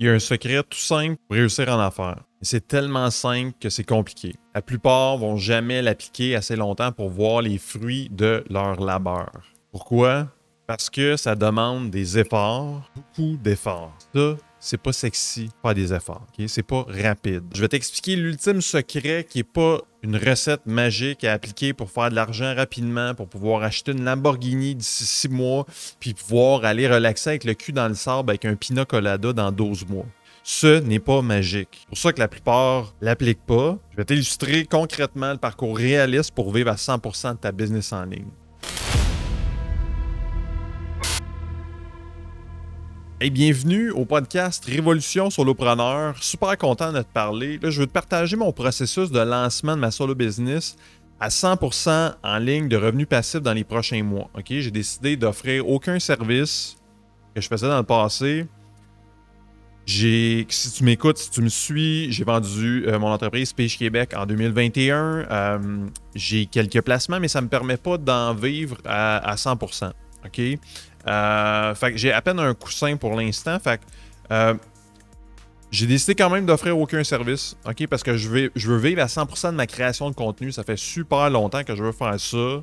Il y a un secret tout simple pour réussir en affaires. C'est tellement simple que c'est compliqué. La plupart vont jamais l'appliquer assez longtemps pour voir les fruits de leur labeur. Pourquoi? Parce que ça demande des efforts, beaucoup d'efforts. Ça, c'est pas sexy, pas des efforts. C'est pas rapide. Je vais t'expliquer l'ultime secret qui est pas une recette magique à appliquer pour faire de l'argent rapidement, pour pouvoir acheter une Lamborghini d'ici six mois, puis pouvoir aller relaxer avec le cul dans le sable avec un pina dans 12 mois. Ce n'est pas magique. C'est pour ça que la plupart l'appliquent pas. Je vais t'illustrer concrètement le parcours réaliste pour vivre à 100% de ta business en ligne. Bienvenue au podcast Révolution Solopreneur. Super content de te parler. Là, je veux te partager mon processus de lancement de ma solo business à 100% en ligne de revenus passifs dans les prochains mois. J'ai décidé d'offrir aucun service que je faisais dans le passé. J'ai, si tu m'écoutes, si tu me suis, j'ai vendu euh, mon entreprise Page Québec en 2021. Euh, j'ai quelques placements, mais ça ne me permet pas d'en vivre à, à 100%. OK? Euh, fait que j'ai à peine un coussin pour l'instant. Fait euh, j'ai décidé quand même d'offrir aucun service, ok, parce que je veux, je veux vivre à 100% de ma création de contenu. Ça fait super longtemps que je veux faire ça.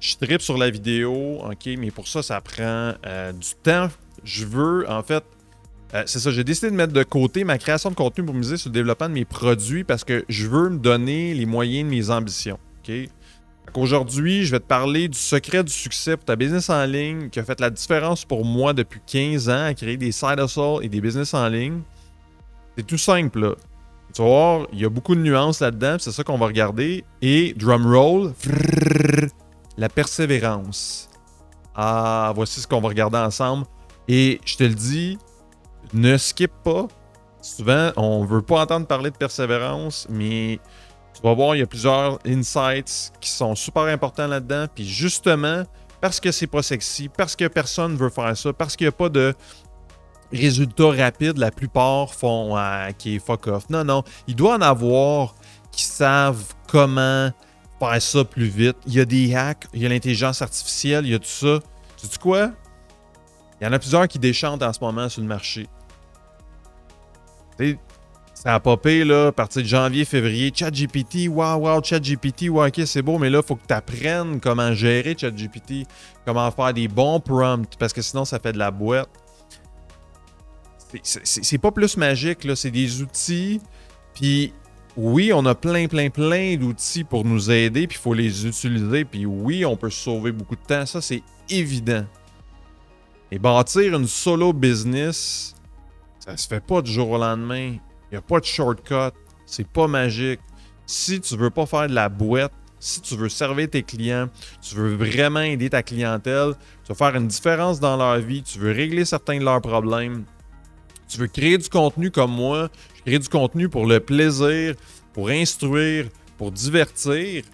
Je tripe sur la vidéo, ok, mais pour ça, ça prend euh, du temps. Je veux, en fait, c'est ça, j'ai décidé de mettre de côté ma création de contenu pour miser sur le développement de mes produits parce que je veux me donner les moyens de mes ambitions. Aujourd'hui, je vais te parler du secret du succès pour ta business en ligne qui a fait la différence pour moi depuis 15 ans à créer des side hustles et des business en ligne. C'est tout simple. Tu vas voir, il y a beaucoup de nuances là-dedans, c'est ça qu'on va regarder. Et drum roll, la persévérance. Ah, voici ce qu'on va regarder ensemble. Et je te le dis, ne skip pas. Souvent, on veut pas entendre parler de persévérance, mais tu vas voir, il y a plusieurs insights qui sont super importants là-dedans. Puis justement, parce que c'est pas sexy, parce que personne ne veut faire ça, parce qu'il n'y a pas de résultats rapides, la plupart font ah, qui est fuck off. Non, non. Il doit en avoir qui savent comment faire ça plus vite. Il y a des hacks, il y a l'intelligence artificielle, il y a tout ça. Tu sais quoi? Il y en a plusieurs qui déchantent en ce moment sur le marché. Ça a popé là, à partir de janvier, février. ChatGPT, waouh, waouh, ChatGPT, ouais, ok, c'est beau, mais là, il faut que tu apprennes comment gérer ChatGPT, comment faire des bons prompts, parce que sinon, ça fait de la boîte. C'est- pas plus magique, là, c'est des outils. Puis oui, on a plein, plein, plein d'outils pour nous aider, puis il faut les utiliser. Puis oui, on peut sauver beaucoup de temps, ça, c'est évident. Et bâtir une solo business, ça se fait pas du jour au lendemain. Il n'y a pas de shortcut. C'est pas magique. Si tu veux pas faire de la boîte, si tu veux servir tes clients, tu veux vraiment aider ta clientèle, tu veux faire une différence dans leur vie, tu veux régler certains de leurs problèmes, tu veux créer du contenu comme moi, je crée du contenu pour le plaisir, pour instruire, pour divertir.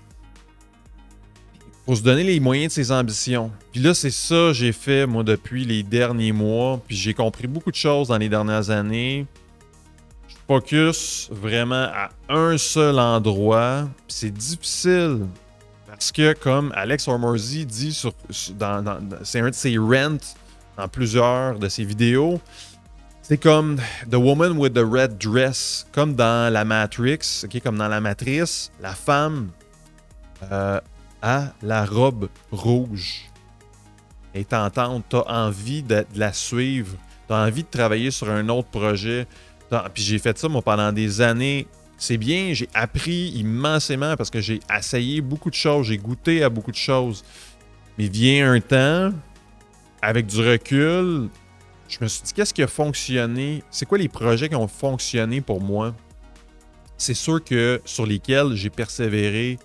Faut se donner les moyens de ses ambitions. Puis là, c'est ça que j'ai fait, moi, depuis les derniers mois. Puis j'ai compris beaucoup de choses dans les dernières années focus vraiment à un seul endroit. C'est difficile parce que, comme Alex Hormozy dit sur, dans, ses rants dans plusieurs de ses vidéos, c'est comme The Woman with the Red Dress, comme dans la Matrix, ok, comme dans la Matrice, la femme euh, a la robe rouge. Elle tentante, t'as envie de, de la suivre, t'as envie de travailler sur un autre projet. Puis j'ai fait ça, pendant des années. C'est bien, j'ai appris immensément parce que j'ai essayé beaucoup de choses, j'ai goûté à beaucoup de choses. Mais vient un temps, avec du recul, je me suis dit, qu'est-ce qui a fonctionné? C'est quoi les projets qui ont fonctionné pour moi? C'est sûr que sur lesquels j'ai persévéré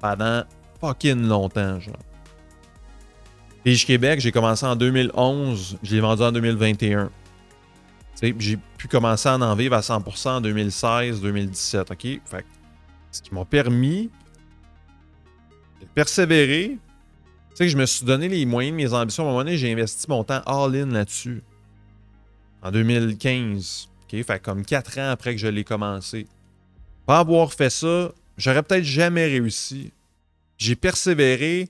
pendant fucking longtemps, genre. Page Québec, j'ai commencé en 2011, je l'ai vendu en 2021. J'ai pu commencer à en vivre à 100% en 2016-2017, OK? Fait ce qui m'a permis de persévérer, tu sais que je me suis donné les moyens de mes ambitions. À un moment donné, j'ai investi mon temps all-in là-dessus. En 2015. OK? Fait comme 4 ans après que je l'ai commencé. Pas avoir fait ça, j'aurais peut-être jamais réussi. J'ai persévéré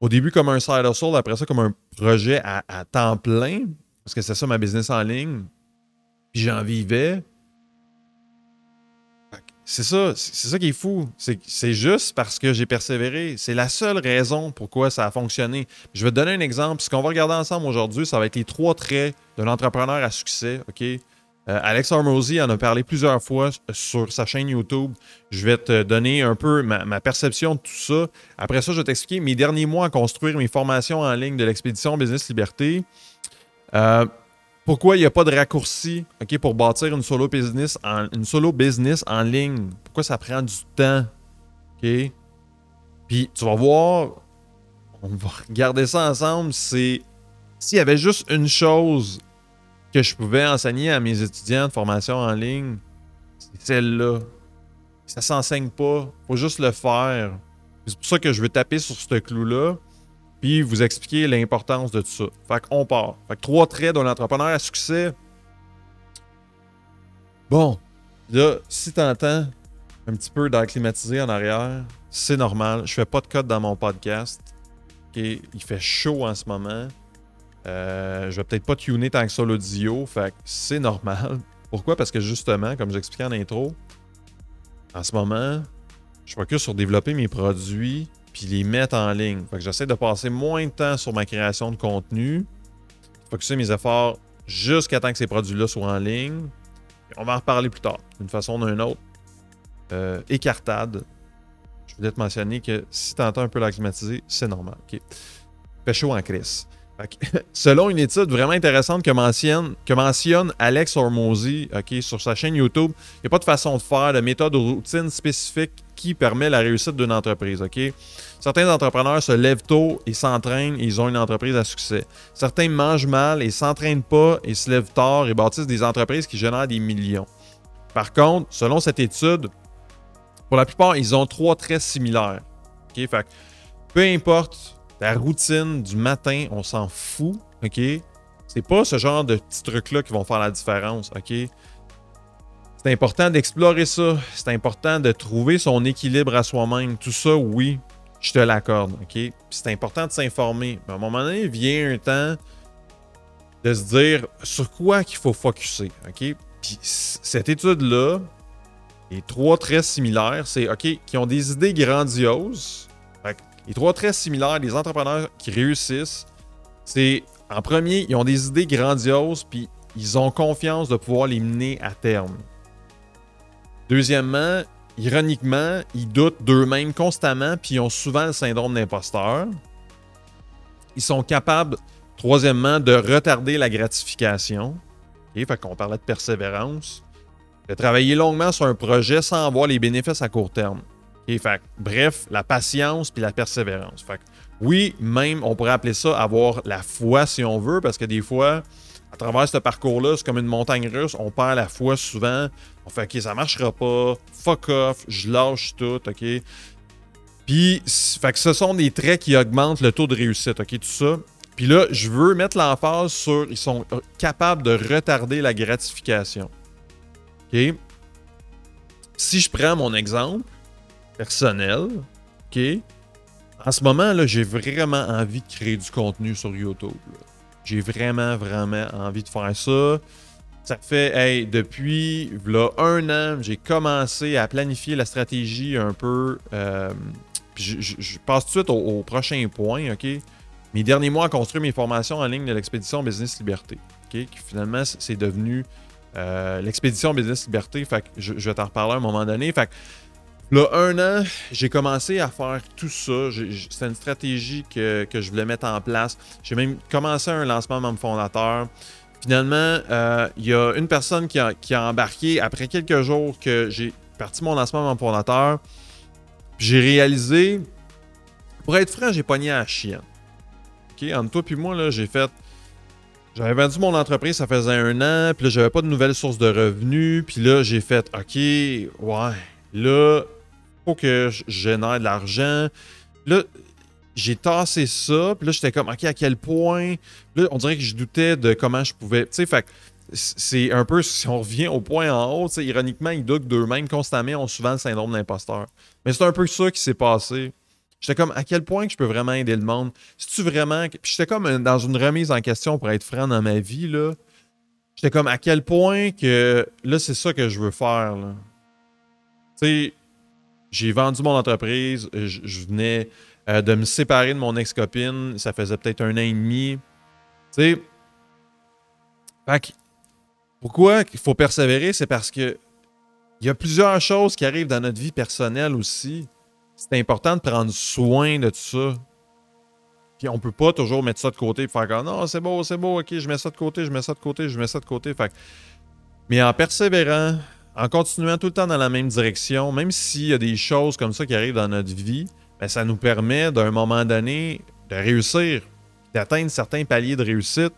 au début comme un side hustle, après ça comme un projet à, à temps plein, parce que c'est ça ma business en ligne. J'en vivais. C'est ça, c'est ça qui est fou. C'est juste parce que j'ai persévéré. C'est la seule raison pourquoi ça a fonctionné. Je vais te donner un exemple. Ce qu'on va regarder ensemble aujourd'hui, ça va être les trois traits d'un entrepreneur à succès. OK? Euh, Alex Armosi en a parlé plusieurs fois sur sa chaîne YouTube. Je vais te donner un peu ma, perception de tout ça. Après ça, je vais t'expliquer mes derniers mois à construire mes formations en ligne de l'expédition Business Liberté. Euh, pourquoi il n'y a pas de raccourci ok, pour bâtir une solo, business en, une solo business en ligne? Pourquoi ça prend du temps? OK? Puis tu vas voir, on va regarder ça ensemble. C'est s'il y avait juste une chose que je pouvais enseigner à mes étudiants de formation en ligne, c'est celle-là. Ça s'enseigne pas. faut juste le faire. C'est pour ça que je veux taper sur ce clou-là vous expliquer l'importance de tout ça. Fait qu'on part. Fait que trois traits d'un entrepreneur à succès. Bon, là, si t'entends un petit peu d'acclimatiser en arrière, c'est normal. Je fais pas de code dans mon podcast. Il fait chaud en ce moment. Euh, je vais peut-être pas tuner tant que ça l'audio. Fait que c'est normal. Pourquoi? Parce que justement, comme j'expliquais en intro, en ce moment, je focus sur développer mes produits puis les mettre en ligne. Fait que j'essaie de passer moins de temps sur ma création de contenu, focuser mes efforts jusqu'à temps que ces produits-là soient en ligne. on va en reparler plus tard, d'une façon ou d'une autre. Euh, écartade. Je voulais te mentionner que si tu entends un peu l'acclimatiser, c'est normal. OK? Fait chaud en crise. selon une étude vraiment intéressante que mentionne, Alex Ormosi sur sa chaîne YouTube, il n'y a pas de façon de faire, de méthode ou routine spécifique qui permet la réussite d'une entreprise. Certains entrepreneurs se lèvent tôt et s'entraînent et ils ont une entreprise à succès. Certains mangent mal et s'entraînent pas et se lèvent tard et bâtissent des entreprises qui génèrent des millions. Par contre, selon cette étude, pour la plupart, ils ont trois traits similaires. Peu importe la routine du matin, on s'en fout, OK? C'est pas ce genre de petits trucs-là qui vont faire la différence, OK? C'est important d'explorer ça. C'est important de trouver son équilibre à soi-même. Tout ça, oui, je te l'accorde, OK? c'est important de s'informer. Mais à un moment donné, vient un temps de se dire sur quoi qu'il faut focuser, OK? Puis cette étude-là, les trois traits similaires, c'est OK, qui ont des idées grandioses, les trois traits similaires des entrepreneurs qui réussissent, c'est en premier, ils ont des idées grandioses, puis ils ont confiance de pouvoir les mener à terme. Deuxièmement, ironiquement, ils doutent d'eux-mêmes constamment, puis ils ont souvent le syndrome d'imposteur. Ils sont capables, troisièmement, de retarder la gratification. Okay, fait qu'on parlait de persévérance. De travailler longuement sur un projet sans avoir les bénéfices à court terme bref, la patience puis la persévérance. Fait, oui, même, on pourrait appeler ça avoir la foi si on veut, parce que des fois, à travers ce parcours-là, c'est comme une montagne russe, on perd la foi souvent. On fait, OK, ça marchera pas, fuck off, je lâche tout, OK? Puis, fait que ce sont des traits qui augmentent le taux de réussite, OK, tout ça. Puis là, je veux mettre l'emphase sur ils sont capables de retarder la gratification. OK? Si je prends mon exemple, personnel. OK? En ce moment, là, j'ai vraiment envie de créer du contenu sur YouTube. J'ai vraiment, vraiment envie de faire ça. Ça fait, depuis un an, j'ai commencé à planifier la stratégie un peu. Euh, je, passe tout de suite au, prochain point, OK? Mes derniers mois à construire mes formations en ligne de l'expédition Business Liberté, OK? Qui finalement, c'est devenu euh, l'expédition Business Liberté. Que je, vais t'en reparler à un moment donné. Fait que Là, un an, j'ai commencé à faire tout ça. C'était une stratégie que, je voulais mettre en place. J'ai même commencé un lancement membre fondateur. Finalement, euh, il y a une personne qui a, embarqué après quelques jours que j'ai parti mon lancement membre fondateur. J'ai réalisé, pour être franc, j'ai pogné à la chienne. OK, entre toi et moi, j'ai fait. J'avais vendu mon entreprise, ça faisait un an, puis là, j'avais pas de nouvelles sources de revenus, puis là, j'ai fait, OK, ouais, là, faut que je génère de l'argent. Là, j'ai tassé ça, puis là, j'étais comme, OK, à quel point? Là, on dirait que je doutais de comment je pouvais. Tu sais, fait c'est un peu, si on revient au point en haut, ironiquement, ils doutent d'eux-mêmes constamment, ont souvent le syndrome d'imposteur. Mais c'est un peu ça qui s'est passé. J'étais comme, à quel point que je peux vraiment aider le monde? Si tu vraiment. J'étais comme dans une remise en question pour être franc dans ma vie, là. j'étais comme à quel point que là, c'est ça que je veux faire. Tu sais, j'ai vendu mon entreprise, je, venais euh, de me séparer de mon ex-copine, ça faisait peut-être un an et demi. Tu sais, fait pourquoi il faut persévérer, c'est parce que il y a plusieurs choses qui arrivent dans notre vie personnelle aussi. C'est important de prendre soin de tout ça. Puis on peut pas toujours mettre ça de côté et faire comme non, c'est beau, c'est beau, ok, je mets ça de côté, je mets ça de côté, je mets ça de côté. Fait mais en persévérant, en continuant tout le temps dans la même direction, même s'il y a des choses comme ça qui arrivent dans notre vie, ben, ça nous permet d'un moment donné de réussir, d'atteindre certains paliers de réussite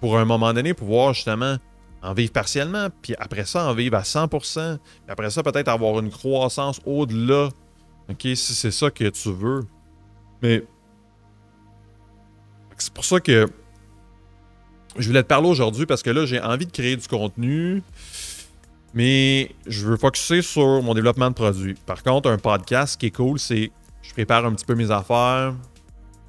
pour un moment donné pouvoir justement en vivre partiellement, puis après ça en vivre à 100%, puis après ça peut-être avoir une croissance au-delà, ok, si c'est ça que tu veux. Mais c'est pour ça que je voulais te parler aujourd'hui parce que là, j'ai envie de créer du contenu, mais je veux focuser sur mon développement de produits. Par contre, un podcast, qui est cool, c'est je prépare un petit peu mes affaires.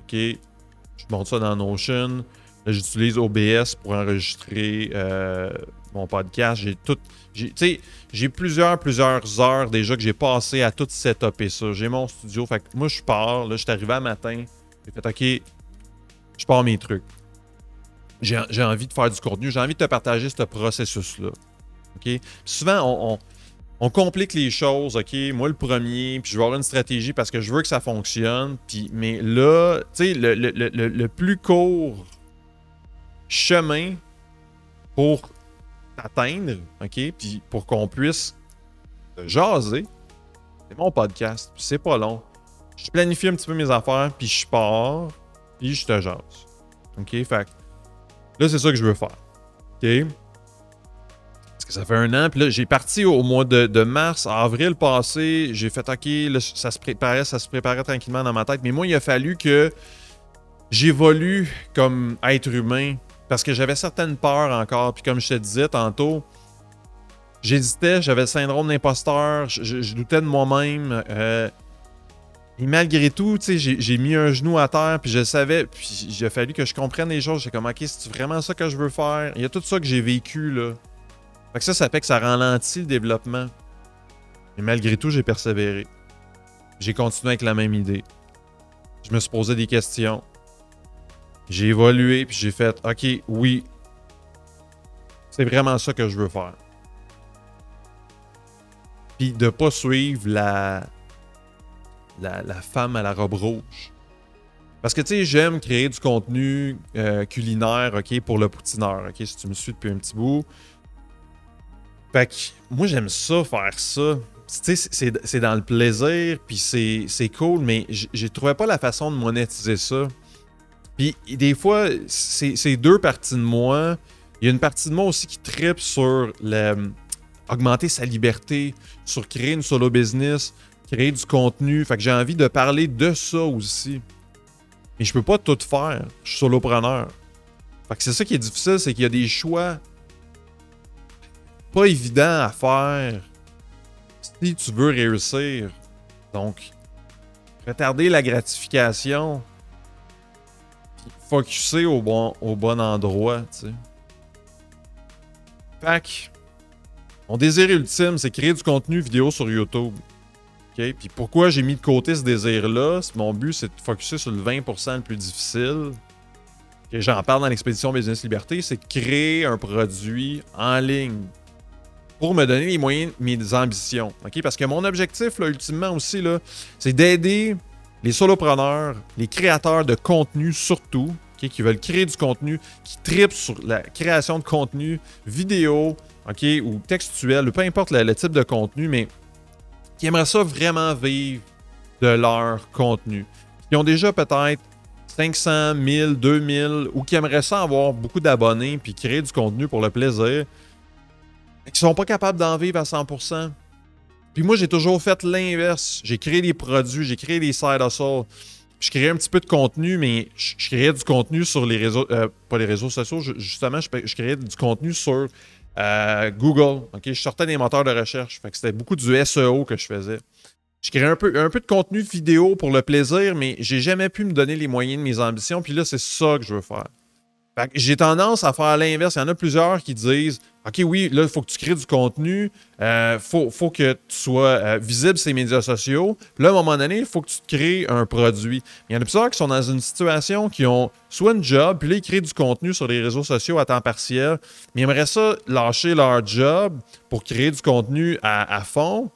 OK. Je monte ça dans Notion. Là, j'utilise OBS pour enregistrer euh, mon podcast. J'ai tout. J'ai, j'ai plusieurs, plusieurs heures déjà que j'ai passé à tout setuper ça. J'ai mon studio. Fait que moi, je pars. Là, je suis arrivé à matin. J'ai fait OK, je pars mes trucs. J'ai envie de faire du contenu, j'ai envie de te partager ce processus-là. Souvent, on, complique les choses, OK? Moi, le premier, puis je vais avoir une stratégie parce que je veux que ça fonctionne. Puis, mais là, tu sais, le, plus court chemin pour t'atteindre, OK? Puis pour qu'on puisse jaser, c'est mon podcast. C'est pas long. Je planifie un petit peu mes affaires, puis je pars puis je te jase. OK? Fait là, c'est ça que je veux faire. Ça fait un an, puis là, j'ai parti au mois de, mars, avril passé, j'ai fait OK, là, ça se préparait, ça se préparait tranquillement dans ma tête, mais moi, il a fallu que j'évolue comme être humain parce que j'avais certaines peurs encore, puis comme je te disais tantôt, j'hésitais, j'avais le syndrome d'imposteur, je, doutais de moi-même. Euh, et malgré tout, j'ai mis un genou à terre, puis je savais, puis il a fallu que je comprenne les choses. J'ai comme, ok, c'est vraiment ça que je veux faire? Il y a tout ça que j'ai vécu, là. Fait que ça, ça fait que ça ralentit le développement. Et malgré tout, j'ai persévéré. J'ai continué avec la même idée. Je me suis posé des questions. J'ai évolué, puis j'ai fait, ok, oui, c'est vraiment ça que je veux faire. Puis de pas suivre la, la, femme à la robe rouge. Parce que, tu sais, j'aime créer du contenu euh, culinaire, OK, pour le poutineur, OK, si tu me suis depuis un petit bout. Fait que, moi, j'aime ça, faire ça. C'est dans le plaisir, puis c'est cool, mais j'ai trouvé pas la façon de monétiser ça. Puis, des fois, c'est deux parties de moi. Il y a une partie de moi aussi qui tripe sur le, augmenter sa liberté, sur créer une solo business, créer du contenu. Fait que j'ai envie de parler de ça aussi. Mais je peux pas tout faire. Je suis solopreneur. Fait que c'est ça qui est difficile, c'est qu'il y a des choix pas évidents à faire si tu veux réussir. Donc, retarder la gratification, focuser au bon, au bon endroit, tu sais. Mon désir ultime, c'est créer du contenu vidéo sur YouTube. Puis pourquoi j'ai mis de côté ce désir-là? Mon but, c'est de focuser sur le 20% le plus difficile. J'en parle dans l'expédition Business Liberté, c'est créer un produit en ligne pour me donner les moyens mes ambitions. Parce que mon objectif, là, ultimement aussi, là, c'est d'aider les solopreneurs, les créateurs de contenu surtout, qui veulent créer du contenu, qui tripent sur la création de contenu vidéo ou textuel, peu importe le type de contenu, mais qui aimeraient ça vraiment vivre de leur contenu. Qui ont déjà peut-être 500, 1000, 2000 ou qui aimeraient ça avoir beaucoup d'abonnés puis créer du contenu pour le plaisir, qui sont pas capables d'en vivre à 100%. Puis moi, j'ai toujours fait l'inverse. J'ai créé des produits, j'ai créé des side hustles. Je créais un petit peu de contenu, mais je, créais du contenu sur les réseaux, euh, pas les réseaux sociaux, justement, je, créais du contenu sur euh, Google, je sortais des moteurs de recherche. Fait que c'était beaucoup du SEO que je faisais. Je créais un peu, un peu de contenu vidéo pour le plaisir, mais j'ai jamais pu me donner les moyens de mes ambitions. Puis là, c'est ça que je veux faire. J'ai tendance à faire l'inverse. Il y en a plusieurs qui disent OK, oui, là, il faut que tu crées du contenu, il euh, faut, que tu sois euh, visible sur les médias sociaux. Puis là, à un moment donné, il faut que tu te crées un produit. Il y en a plusieurs qui sont dans une situation qui ont soit un job, puis là, ils créent du contenu sur les réseaux sociaux à temps partiel, mais ils aimeraient ça lâcher leur job pour créer du contenu à, fond.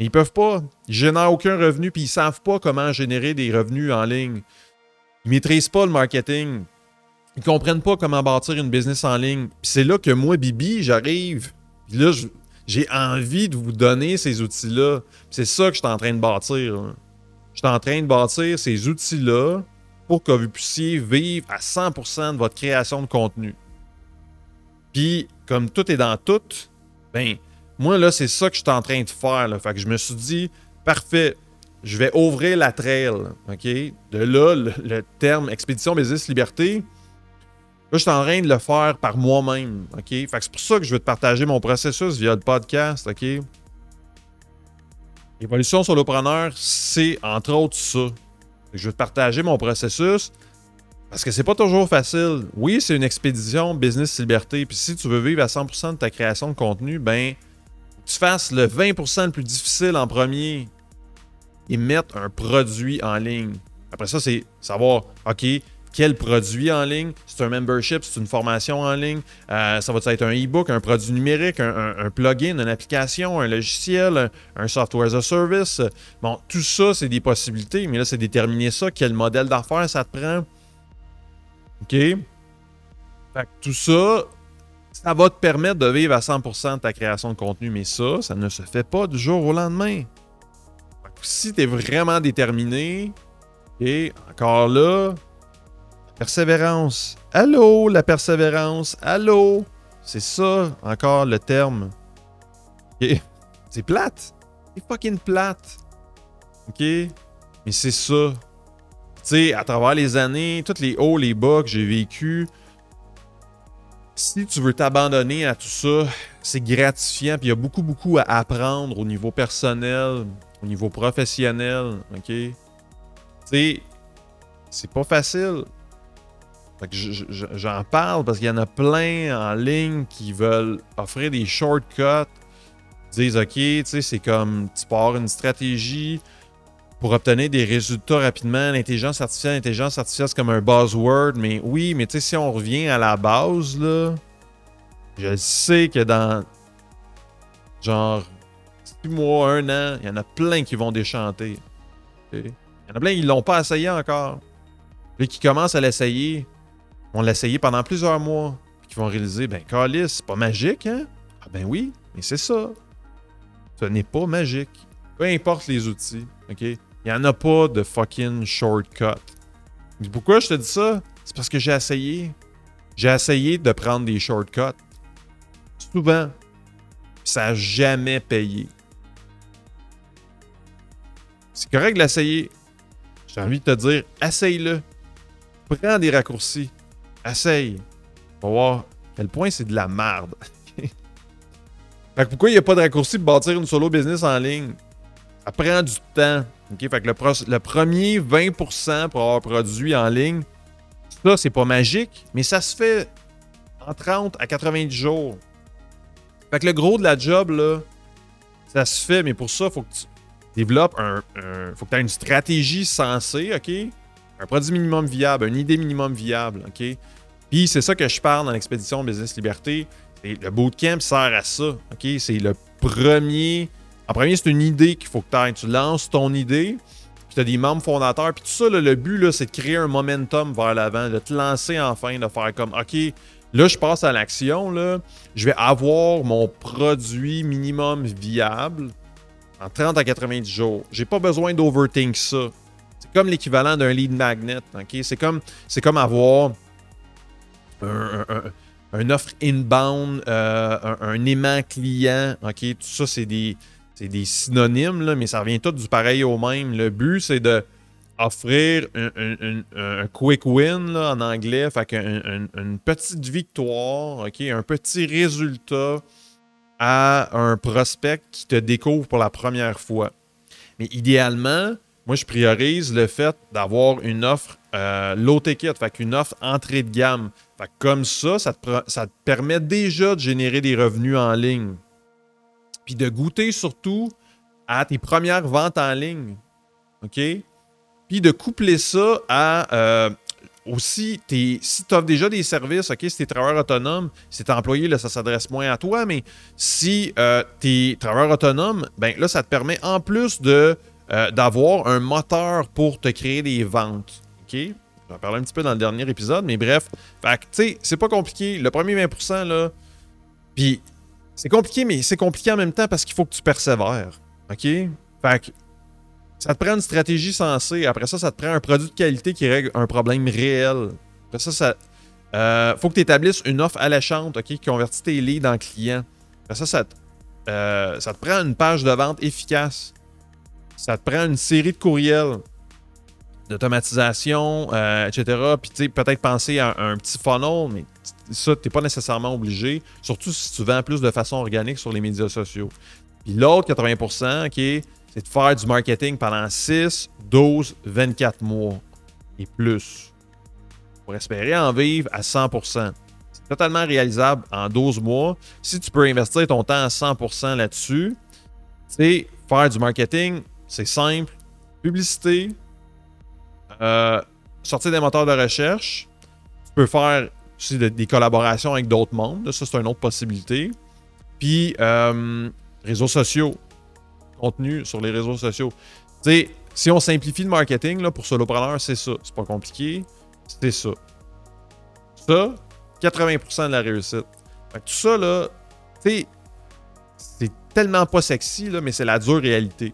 Mais ils peuvent pas. Ils génèrent aucun revenu, puis ils savent pas comment générer des revenus en ligne. Ils maîtrisent pas le marketing. Ils comprennent pas comment bâtir une business en ligne. Puis c'est là que moi, Bibi, j'arrive. Puis là, j'ai envie de vous donner ces outils-là. C'est ça que je suis en train de bâtir. Je suis en train de bâtir ces outils-là pour que vous puissiez vivre à 100% de votre création de contenu. Puis, comme tout est dans tout, ben, moi, là, c'est ça que je suis en train de faire. Fait que je me suis dit, parfait, je vais ouvrir la trail. OK? De là, le terme expédition business liberté, Là, je suis en train de le faire par moi-même. OK? Fait que c'est pour ça que je veux te partager mon processus via le podcast. OK? Évolution sur c'est entre autres ça. Je veux te partager mon processus parce que c'est pas toujours facile. Oui, c'est une expédition business liberté. Puis si tu veux vivre à 100% de ta création de contenu, ben, tu fasses le 20% le plus difficile en premier et mettre un produit en ligne. Après ça, c'est savoir, OK, quel produit en ligne. C'est un membership, c'est une formation en ligne. Euh, ça va être un e-book, un produit numérique, un, plugin, une application, un logiciel, un, software as a service. Bon, tout ça, c'est des possibilités, mais là, c'est déterminer ça. Quel modèle d'affaires ça te prend? OK? Fait que tout ça, ça va te permettre de vivre à 100% de ta création de contenu, mais ça, ça ne se fait pas du jour au lendemain. si tu es vraiment déterminé, et encore là, Persévérance. Allô, la persévérance. Allô. C'est ça, encore le terme. C'est plate. C'est fucking plate. OK? Mais c'est ça. Tu sais, à travers les années, tous les hauts, les bas que j'ai vécu, si tu veux t'abandonner à tout ça, c'est gratifiant. Puis il y a beaucoup, beaucoup à apprendre au niveau personnel, au niveau professionnel. OK? Tu sais, c'est pas facile j'en parle parce qu'il y en a plein en ligne qui veulent offrir des shortcuts. disent, OK, tu sais, c'est comme tu pars une stratégie pour obtenir des résultats rapidement. L'intelligence artificielle, l'intelligence artificielle, c'est comme un buzzword. Mais oui, mais tu sais, si on revient à la base, là, je sais que dans genre six mois, un an, il y en a plein qui vont déchanter. Il y en a plein qui l'ont pas essayé encore. Puis qui commencent à l'essayer vont l'essayer pendant plusieurs mois, puis qui vont réaliser, ben, Calis, c'est pas magique, hein? Ah, ben oui, mais c'est ça. Ce n'est pas magique. Peu importe les outils, OK? Il n'y en a pas de fucking shortcut. Pourquoi je te dis ça? C'est parce que j'ai essayé. J'ai essayé de prendre des shortcuts. Souvent. Ça n'a jamais payé. C'est correct de l'essayer. J'ai envie de te dire, essaye-le. Prends des raccourcis. Essaye. On va voir quel point c'est de la merde. fait que pourquoi il n'y a pas de raccourci pour bâtir une solo business en ligne? Ça prend du temps. Fait que le, premier 20% pour avoir produit en ligne, ça, c'est pas magique, mais ça se fait en 30 à 90 jours. Fait que le gros de la job, là, ça se fait, mais pour ça, faut que tu développes un, faut que tu aies une stratégie sensée, OK? Un produit minimum viable, une idée minimum viable, OK? Puis c'est ça que je parle dans l'expédition Business Liberté. le bootcamp sert à ça, OK? C'est le premier... En premier, c'est une idée qu'il faut que tu ailles. Tu lances ton idée, puis tu as des membres fondateurs, puis tout ça, le but, c'est de créer un momentum vers l'avant, de te lancer enfin, de faire comme, OK, là, je passe à l'action, je vais avoir mon produit minimum viable en 30 à 90 jours. J'ai pas besoin d'overthink ça comme l'équivalent d'un lead magnet. C'est comme, comme avoir un, offre inbound, euh, un, aimant client. Tout ça, c'est des, des synonymes, là, mais ça revient tout du pareil au même. Le but, c'est de offrir un, quick win en anglais, fait une petite victoire, un petit résultat à un prospect qui te découvre pour la première fois. Mais idéalement, moi, je priorise le fait d'avoir une offre euh, low ticket, fait qu'une offre entrée de gamme. comme ça, ça te, permet déjà de générer des revenus en ligne. Puis de goûter surtout à tes premières ventes en ligne. OK? Puis de coupler ça à euh, aussi, si tu offres déjà des services, OK, si tu es travailleur autonome, si tu es employé, là, ça s'adresse moins à toi, mais si euh, tu es travailleur autonome, ben là, ça te permet en plus de euh, d'avoir un moteur pour te créer des ventes. OK? J'en parlais un petit peu dans le dernier épisode, mais bref. Fait tu sais, c'est pas compliqué. Le premier 20%, là, puis c'est compliqué, mais c'est compliqué en même temps parce qu'il faut que tu persévères. OK? Fait que ça te prend une stratégie sensée. Après ça, ça te prend un produit de qualité qui règle un problème réel. Après ça, ça euh, faut que tu établisses une offre alléchante OK, qui convertit tes leads en clients. Après ça, ça te, euh, ça te prend une page de vente efficace. Ça te prend une série de courriels, d'automatisation, euh, etc. Puis peut-être penser à un, petit funnel, mais ça, tu n'es pas nécessairement obligé. Surtout si tu vends plus de façon organique sur les médias sociaux. Puis l'autre 80%, OK, c'est de faire du marketing pendant 6, 12, 24 mois et plus pour espérer en vivre à 100%. C'est totalement réalisable en 12 mois. Si tu peux investir ton temps à 100% là-dessus, c'est faire du marketing, c'est simple. Publicité, euh, sortir des moteurs de recherche. Tu peux faire des collaborations avec d'autres mondes. Ça, c'est une autre possibilité. Puis, euh, réseaux sociaux contenu sur les réseaux sociaux. Si on simplifie le marketing là, pour solopreneur, c'est ça. C'est pas compliqué. C'est ça. Ça, 80% de la réussite. tout ça, là, tu c'est tellement pas sexy, là, mais c'est la dure réalité.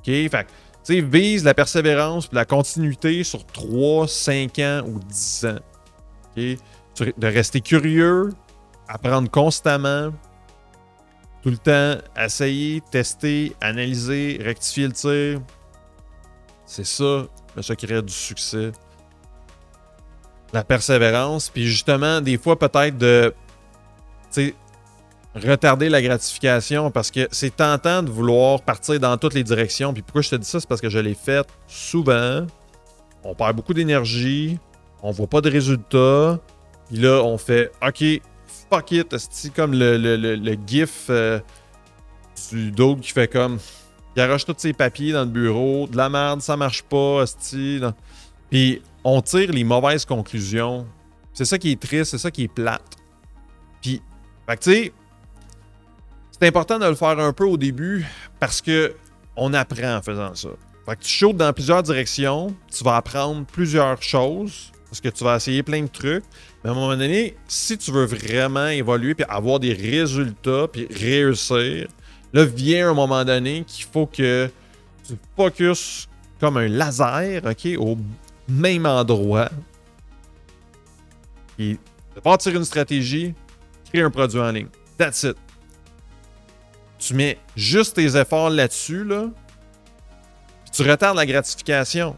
OK? Fait tu vise la persévérance et la continuité sur 3, 5 ans ou 10 ans. OK? De rester curieux, apprendre constamment, tout le temps, essayer, tester, analyser, rectifier le tir. C'est ça le secret du succès. La persévérance, puis justement, des fois, peut-être de retarder la gratification parce que c'est tentant de vouloir partir dans toutes les directions. Puis pourquoi je te dis ça, c'est parce que je l'ai fait souvent. On perd beaucoup d'énergie, on voit pas de résultats. Puis là, on fait OK, fuck it, c'est comme le, le, le, gif euh, du dog qui fait comme. Il arrache tous ses papiers dans le bureau, de la merde, ça marche pas, sti. Puis on tire les mauvaises conclusions. C'est ça qui est triste, c'est ça qui est plate. Puis, fait que tu sais, c'est important de le faire un peu au début parce que on apprend en faisant ça. Fait que tu sautes dans plusieurs directions, tu vas apprendre plusieurs choses parce que tu vas essayer plein de trucs. Mais à un moment donné, si tu veux vraiment évoluer puis avoir des résultats puis réussir, là vient un moment donné qu'il faut que tu focuses comme un laser, OK, au même endroit. Et partir une stratégie, créer un produit en ligne. That's it. Tu mets juste tes efforts là-dessus, là, tu retardes la gratification.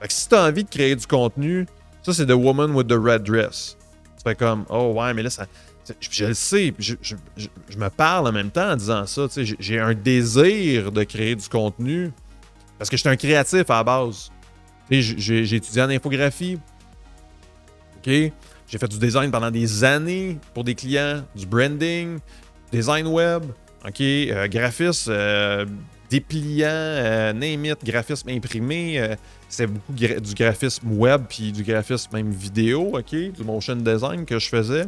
Fait que si tu as envie de créer du contenu, ça, c'est The Woman with the Red Dress. Tu fais comme, oh ouais, mais là, ça, je, le sais, je, je, me parle en même temps en disant ça. J'ai un désir de créer du contenu parce que je suis un créatif à la base. J'ai étudié en infographie. OK? J'ai fait du design pendant des années pour des clients, du branding, design web, OK? Euh, graphisme, euh, dépliant, euh, name it, graphisme imprimé. C'est beaucoup du graphisme web puis du graphisme même vidéo, OK? Du motion design que je faisais.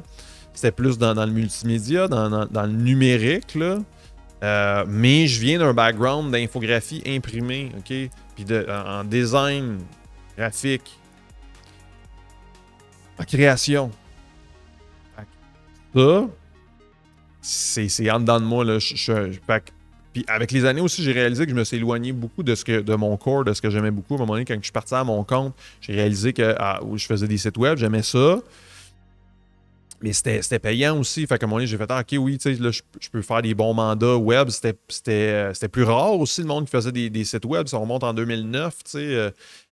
C'était plus dans, le multimédia, dans, le numérique, là. Mais je viens d'un background d'infographie imprimée, OK? Puis de, en, design graphique, en création. Ça, c'est en dedans de moi. Là. Puis avec les années aussi, j'ai réalisé que je me suis éloigné beaucoup de ce que de mon corps, de ce que j'aimais beaucoup. À un moment donné, quand je suis parti à mon compte, j'ai réalisé que ah, je faisais des sites web, j'aimais ça. Mais c'était payant aussi. Fait un moment donné, j'ai fait ah, OK, oui, là, je, peux faire des bons mandats web. C'était plus rare aussi, le monde qui faisait des, sites web. Ça remonte en 2009. Euh,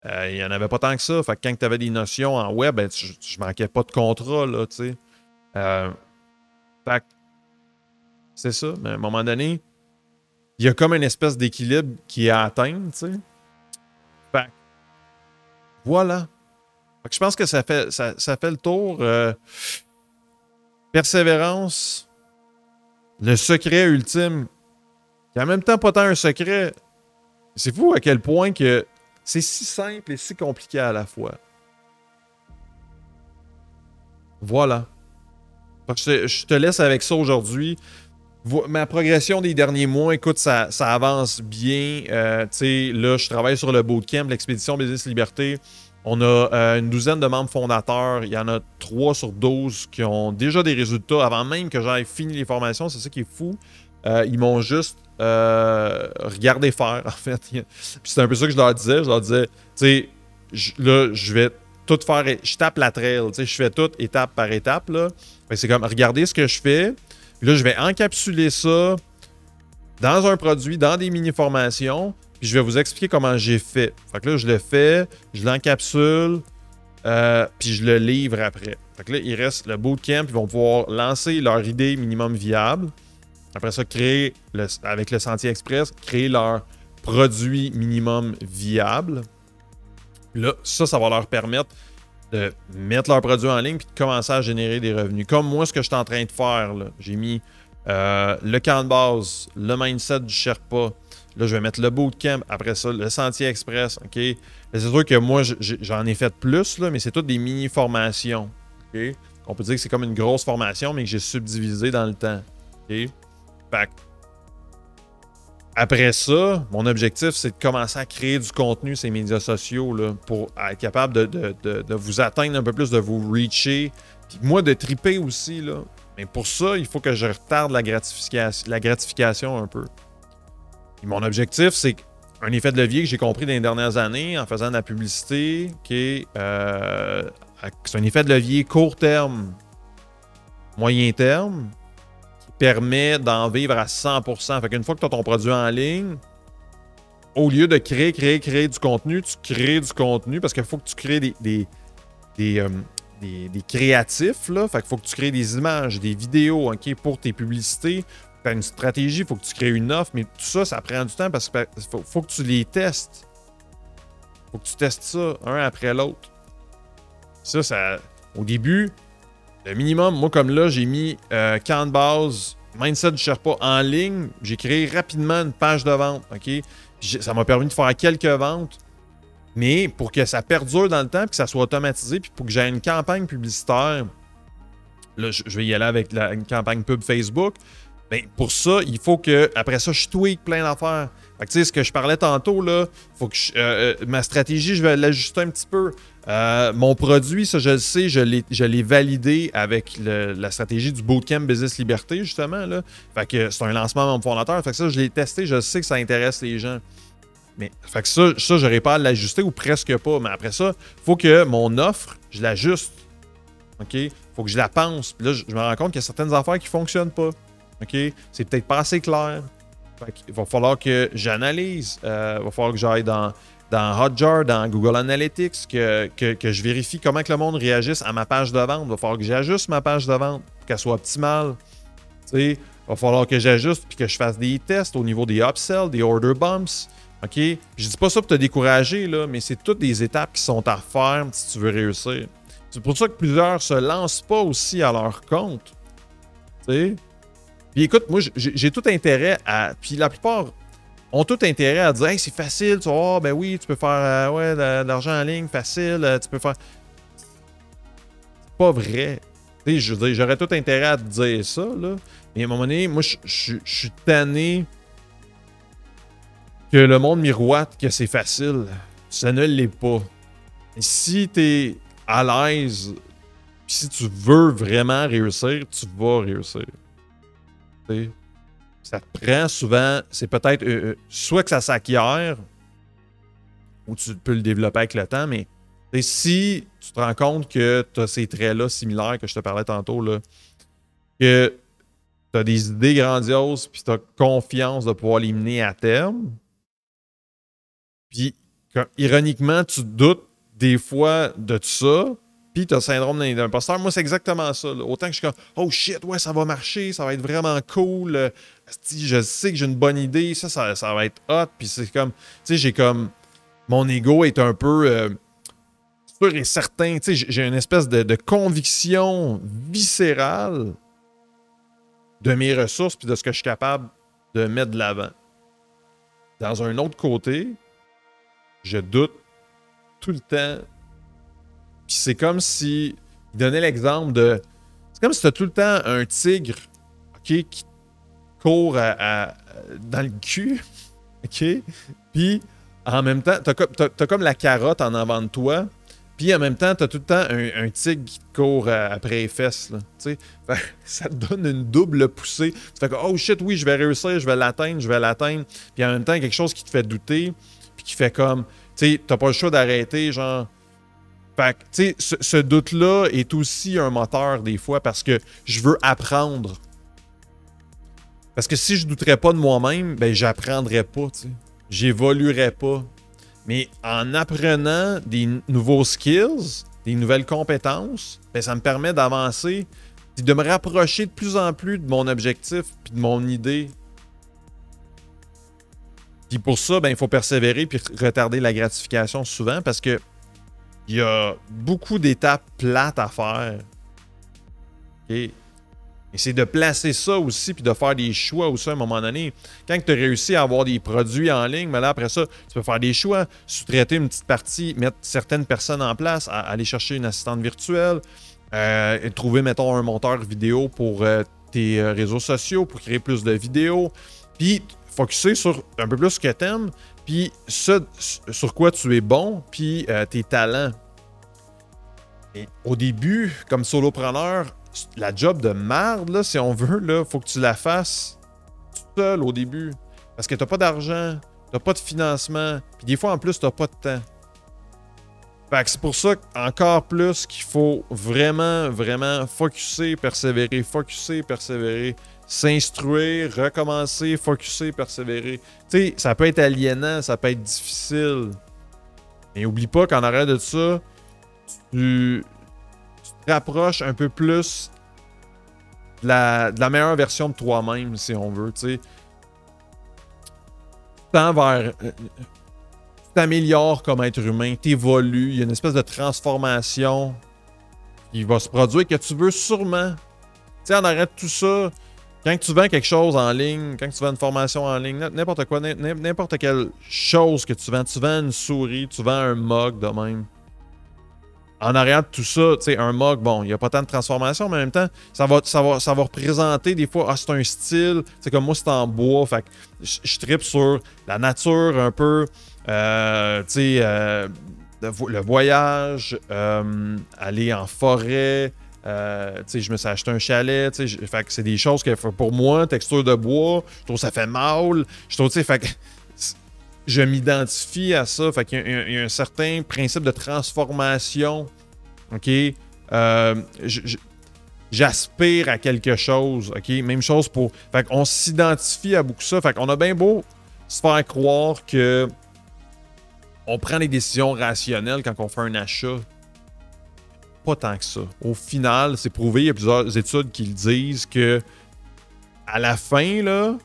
euh, il n'y en avait pas tant que ça. Fait que quand tu avais des notions en web, ben, je, manquais pas de contrat. Là, euh, fait c'est ça. Mais à un moment donné, il y a comme une espèce d'équilibre qui est à atteindre, tu sais. Fait voilà. je pense que ça fait, ça, fait le tour. Euh, persévérance, le secret ultime, qui en même temps pas tant un secret. C'est fou à quel point que c'est si simple et si compliqué à la fois. Voilà. Je te laisse avec ça aujourd'hui. Ma progression des derniers mois, écoute, ça, avance bien. Euh, là, je travaille sur le bootcamp, l'expédition Business Liberté. On a euh, une douzaine de membres fondateurs. Il y en a trois sur 12 qui ont déjà des résultats avant même que j'aille fini les formations. C'est ça qui est fou. Euh, ils m'ont juste regardé faire, en fait. Puis c'est un peu ça que je leur disais. Je leur disais, tu sais, là, je vais tout faire. Je tape la trail. Je fais tout étape par étape. C'est comme, regardez ce que je fais. Là, je vais encapsuler ça dans un produit, dans des mini-formations. Puis je vais vous expliquer comment j'ai fait. Fait que là, je le fais, je l'encapsule, euh, puis je le livre après. Fait que là, il reste le bootcamp. Ils vont pouvoir lancer leur idée minimum viable. Après ça, créer, avec le Sentier Express, créer leur produit minimum viable. Là, ça, ça va leur permettre de mettre leurs produits en ligne puis de commencer à générer des revenus. Comme moi, ce que je suis en train de faire, j'ai mis euh, le camp de base, le mindset du Sherpa. Là, je vais mettre le bootcamp, après ça, le Sentier Express. OK? C'est sûr que moi, j'en ai fait plus, là, mais c'est toutes des mini-formations. OK? On peut dire que c'est comme une grosse formation, mais que j'ai subdivisé dans le temps. OK? Après ça, mon objectif, c'est de commencer à créer du contenu sur médias sociaux là, pour être capable de, vous atteindre un peu plus, de vous reacher. Puis moi, de triper aussi. Là. Mais pour ça, il faut que je retarde la gratification, la gratification un peu. mon objectif, c'est un effet de levier que j'ai compris dans les dernières années en faisant de la publicité, qui euh, c'est un effet de levier court terme, moyen terme, permet d'en vivre à 100%. Fait qu'une fois que tu as ton produit en ligne, au lieu de créer, créer, créer du contenu, tu crées du contenu parce qu'il faut que tu crées des, des, des, euh, créatifs. Là. Fait qu'il faut que tu crées des images, des vidéos pour tes publicités. Tu as une stratégie, il faut que tu crées une offre, mais tout ça, ça prend du temps parce qu'il faut, faut, que tu les testes. faut que tu testes ça un après l'autre. Ça, ça, au début, le minimum, moi comme là, j'ai mis euh, camp de base, mindset du Sherpa en ligne. J'ai créé rapidement une page de vente. Ça m'a permis de faire quelques ventes. Mais pour que ça perdure dans le temps, et que ça soit automatisé, puis pour que j'ai une campagne publicitaire, là, je vais y aller avec la, une campagne pub Facebook. Ben, pour ça, il faut que, après ça, je tweak plein d'affaires. Tu sais, ce que je parlais tantôt, là, faut que euh, euh, ma stratégie, je vais l'ajuster un petit peu. Euh, mon produit, ça, je le sais, je l'ai validé avec la stratégie du Bootcamp Business Liberté, justement. Là. Fait que c'est un lancement à mon fondateur. Fait que ça, je l'ai testé, je sais que ça intéresse les gens. Mais, ça, ça j'aurais pas à l'ajuster ou presque pas. Mais après ça, il faut que mon offre, je l'ajuste. OK? faut que je la pense. Puis là, je me rends compte qu'il y a certaines affaires qui ne fonctionnent pas. OK? C'est peut-être pas assez clair. il va falloir que j'analyse. Euh, il va falloir que j'aille dans, dans Hotjar, dans Google Analytics, que, que, je vérifie comment que le monde réagisse à ma page de vente. Il va falloir que j'ajuste ma page de vente pour qu'elle soit optimale. il va falloir que j'ajuste puis que je fasse des tests au niveau des upsells, des order bumps. OK? Je dis pas ça pour te décourager, là, mais c'est toutes des étapes qui sont à faire si tu veux réussir. C'est pour ça que plusieurs se lancent pas aussi à leur compte. puis écoute, moi, j'ai tout intérêt à. Puis la plupart ont tout intérêt à dire c'est facile, tu vois, ben oui, tu peux faire euh, ouais, de, l'argent en ligne, facile, euh, tu peux faire. Pas vrai. Tu sais, je veux j'aurais tout intérêt à te dire ça, là. Mais à un moment donné, moi, je suis tanné que le monde miroite que c'est facile. Ça ne l'est pas. Si t'es à l'aise, si tu veux vraiment réussir, tu vas réussir. Ça te prend souvent, c'est peut-être euh, euh, soit que ça s'acquiert ou tu peux le développer avec le temps, mais si tu te rends compte que tu as ces traits-là similaires que je te parlais tantôt, que tu as des idées grandioses puis tu as confiance de pouvoir les mener à terme, puis ironiquement, tu doutes des fois de tout ça, puis tu as le syndrome d'un imposteur. Moi, c'est exactement ça. Autant que je suis comme, oh shit, ouais, ça va marcher, ça va être vraiment cool. Euh, je sais que j'ai une bonne idée, ça, ça, va être hot. Puis c'est comme, tu sais, j'ai comme, mon ego est un peu, euh, sûr et certain, j'ai une espèce de, conviction viscérale de mes ressources puis de ce que je suis capable de mettre de l'avant. Dans un autre côté, je doute tout le temps. Puis c'est comme si. Il donnait l'exemple de. C'est comme si tu as tout le temps un tigre qui court dans le cul. OK? Puis en même temps, tu as, comme la carotte en avant de toi. Puis en même temps, tu as tout le temps un, tigre qui court euh, après les fesses. ça te donne une double poussée. Tu fais que, oh shit, oui, je vais réussir, je vais l'atteindre, je vais l'atteindre. Puis en même temps, quelque chose qui te fait douter, puis qui fait comme, tu sais, t'as pas le choix d'arrêter, genre. Fait que, tu sais, ce, doute-là est aussi un moteur des fois parce que je veux apprendre. Parce que si je douterais pas de moi-même, ben j'apprendrais pas, tu sais. J'évoluerais pas. Mais en apprenant des nouveaux skills, des nouvelles compétences, ben, ça me permet d'avancer de me rapprocher de plus en plus de mon objectif puis de mon idée. Puis pour ça, ben, il faut persévérer puis retarder la gratification souvent parce que il y a beaucoup d'étapes plates à faire. Et et c'est de placer ça aussi, puis de faire des choix aussi à un moment donné. Quand tu as réussi à avoir des produits en ligne, mais là, après ça, tu peux faire des choix, sous-traiter une petite partie, mettre certaines personnes en place, aller chercher une assistante virtuelle, euh, trouver, mettons, un monteur vidéo pour euh, tes euh, réseaux sociaux, pour créer plus de vidéos, puis focuser sur un peu plus ce que tu aimes, puis ce sur quoi tu es bon, puis tes talents. Et au début, comme solopreneur, la job de merde, là, si on veut, là, faut que tu la fasses tout seul au début. Parce que t'as pas d'argent, t'as pas de financement, puis des fois en plus, t'as pas de temps. Fait que c'est pour ça encore plus qu'il faut vraiment, vraiment focuser, persévérer, focuser, persévérer, s'instruire, recommencer, focuser, persévérer. Tu sais, ça peut être aliénant, ça peut être difficile. Mais oublie pas qu'en arrêt de ça, tu, rapproche un peu plus de la, meilleure version de toi-même, si on veut, tu sais. vers. Euh, tu t'améliores comme être humain, t'évolues, il y a une espèce de transformation qui va se produire que tu veux sûrement. Tu sais, en arrête tout ça. Quand tu vends quelque chose en ligne, quand tu vends une formation en ligne, n'importe quoi, n'importe quelle chose que tu vends, tu vends une souris, tu vends un mug de même. En arrière de tout ça, tu sais, un mug, bon, il n'y a pas tant de transformation, mais en même temps, ça va, ça va, ça va représenter des fois, ah, c'est un style, c'est comme moi, c'est en bois, fait que je, tripe sur la nature un peu, euh, tu sais, euh, le, voyage, euh, aller en forêt, sais, je me suis acheté un chalet, c'est des choses que pour moi, texture de bois, je trouve ça fait mal, je trouve, fait que je m'identifie à ça. Fait qu'il y, a un certain principe de transformation. OK? Euh, j'aspire à quelque chose. OK? Même chose pour. Fait qu'on s'identifie à beaucoup ça. Fait qu'on a bien beau se faire croire que on prend des décisions rationnelles quand on fait un achat. Tant que ça. Au final, c'est prouvé, il y a plusieurs études qui le disent que à la fin, là,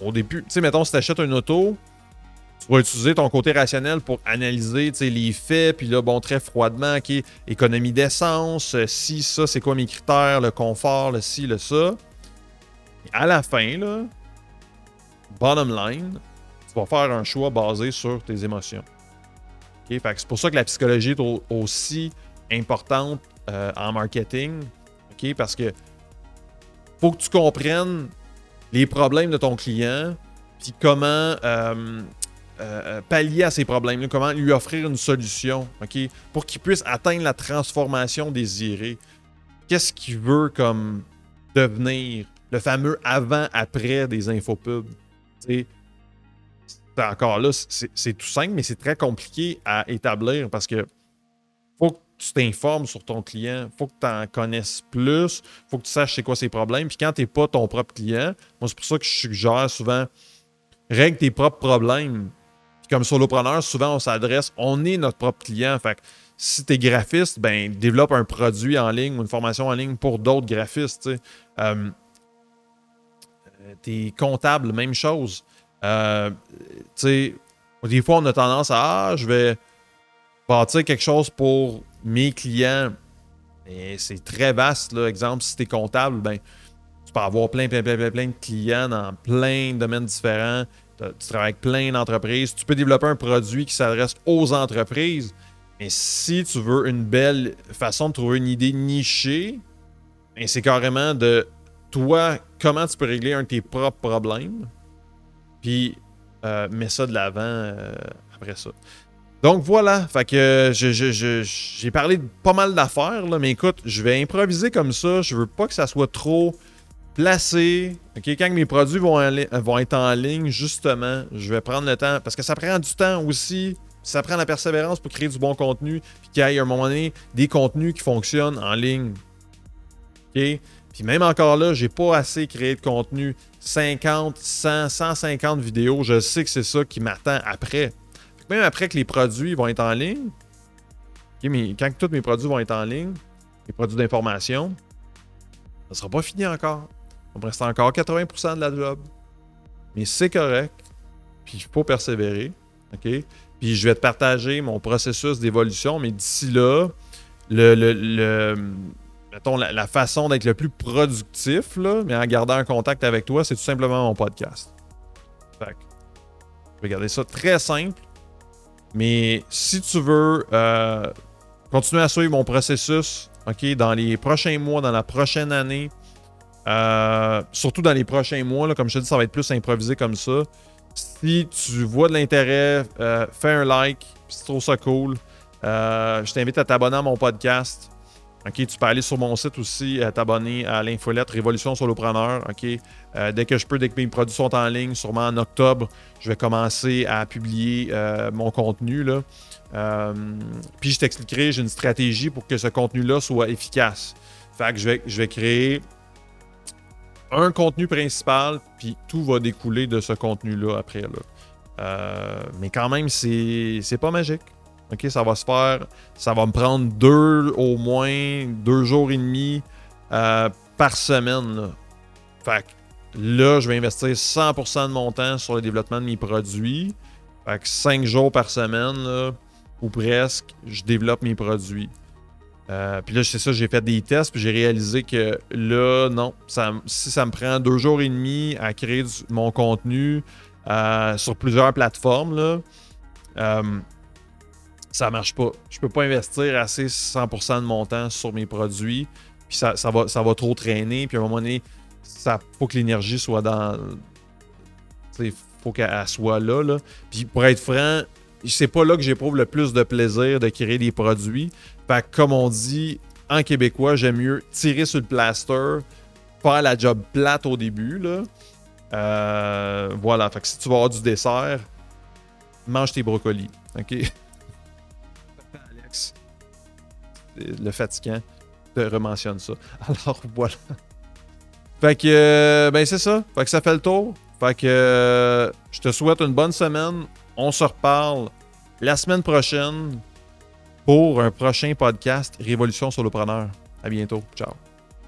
au début, tu sais, mettons, si tu achètes une auto, tu vas utiliser ton côté rationnel pour analyser les faits, puis là, bon, très froidement, OK, économie d'essence, euh, si, ça, c'est quoi mes critères, le confort, le ci, le ça. à la fin, là, bottom line, tu vas faire un choix basé sur tes émotions. OK? Fait c'est pour ça que la psychologie est aussi importante euh, en marketing. Parce que faut que tu comprennes les problèmes de ton client, puis comment euh, euh, pallier à ces problèmes comment lui offrir une solution, pour qu'il puisse atteindre la transformation désirée. Qu'est-ce qu'il veut comme devenir? Le fameux avant-après des infopubs? C'est encore là, c'est tout simple, mais c'est très compliqué à établir parce que faut que tu t'informes sur ton client, faut que tu en connaisses plus, faut que tu saches c'est quoi ses problèmes. Puis quand tu n'es pas ton propre client, moi c'est pour ça que je suggère souvent règle tes propres problèmes comme solopreneur, souvent on s'adresse, on est notre propre client. Fait si tu es graphiste, ben développe un produit en ligne ou une formation en ligne pour d'autres graphistes. Euh, es comptable, même chose. Euh, des fois, on a tendance à Ah, je vais quelque chose pour mes clients, c'est très vaste. Là. Exemple, si tu es comptable, ben, tu peux avoir plein, plein, plein, plein, plein de clients dans plein de domaines différents. Tu travailles avec plein d'entreprises. Tu peux développer un produit qui s'adresse aux entreprises. Mais si tu veux une belle façon de trouver une idée nichée, ben, c'est carrément de toi, comment tu peux régler un de tes propres problèmes, puis euh, mets ça de l'avant euh, après ça. Donc voilà, fait que j'ai parlé de pas mal d'affaires, mais écoute, je vais improviser comme ça. Je veux pas que ça soit trop placé. Quand mes produits vont, vont être en ligne, justement, je vais prendre le temps, parce que ça prend du temps aussi. Ça prend la persévérance pour créer du bon contenu, puis qu'il y ait à un moment donné des contenus qui fonctionnent en ligne. OK? Puis même encore là, j'ai pas assez créé de contenu. 50, 100, 150 vidéos, je sais que c'est ça qui m'attend après. Même après que les produits vont être en ligne, mais quand tous mes produits vont être en ligne, les produits d'information, ça ne sera pas fini encore. On me reste encore 80% de la job. Mais c'est correct. Puis il faut persévérer. OK? Puis je vais te partager mon processus d'évolution, mais d'ici là, le, le, la, façon d'être le plus productif, là, mais en gardant un contact avec toi, c'est tout simplement mon podcast. Fait je vais garder ça très simple. Mais si tu veux euh, continuer à suivre mon processus, OK, dans les prochains mois, dans la prochaine année, euh, surtout dans les prochains mois, comme je te dis, ça va être plus improvisé comme ça. Si tu vois de l'intérêt, euh, fais un like, si tu trouves ça cool. je t'invite à t'abonner à mon podcast. Tu peux aller sur mon site aussi, t'abonner à l'infolette Révolution Solopreneur. OK, euh, dès que je peux, dès que mes produits sont en ligne, sûrement en octobre, je vais commencer à publier euh, mon contenu. Là. Euh, puis je t'expliquerai, j'ai une stratégie pour que ce contenu-là soit efficace. Fait que je vais, je vais créer un contenu principal, puis tout va découler de ce contenu-là après. Là. mais quand même, c'est pas magique. OK, ça va se faire. Ça va me prendre deux au moins, deux jours et demi euh, par semaine. Là. Fait que là, je vais investir 100% de mon temps sur le développement de mes produits. Fait que 5 jours par semaine, ou presque, je développe mes produits. Euh, puis là, c'est ça, j'ai fait des tests, puis j'ai réalisé que là, non, ça, si ça me prend deux jours et demi à créer mon contenu euh, sur plusieurs plateformes, ça marche pas. Je peux pas investir assez 100% de mon temps sur mes produits, puis ça, va, trop traîner, puis à un moment donné, ça faut que l'énergie soit dans. Il faut qu'elle soit là. Puis pour être franc, c'est pas là que j'éprouve le plus de plaisir de créer des produits. Fait que comme on dit en québécois, j'aime mieux tirer sur le plaster, faire la job plate au début. Euh, voilà, fait que si tu vas avoir du dessert, mange tes brocolis. OK? Le fatigant te rementionne ça. Alors voilà. Fait que, euh, ben c'est ça. Fait que ça fait le tour. Fait que euh, je te souhaite une bonne semaine. On se reparle la semaine prochaine pour un prochain podcast Révolution sur le preneur. À bientôt. Ciao.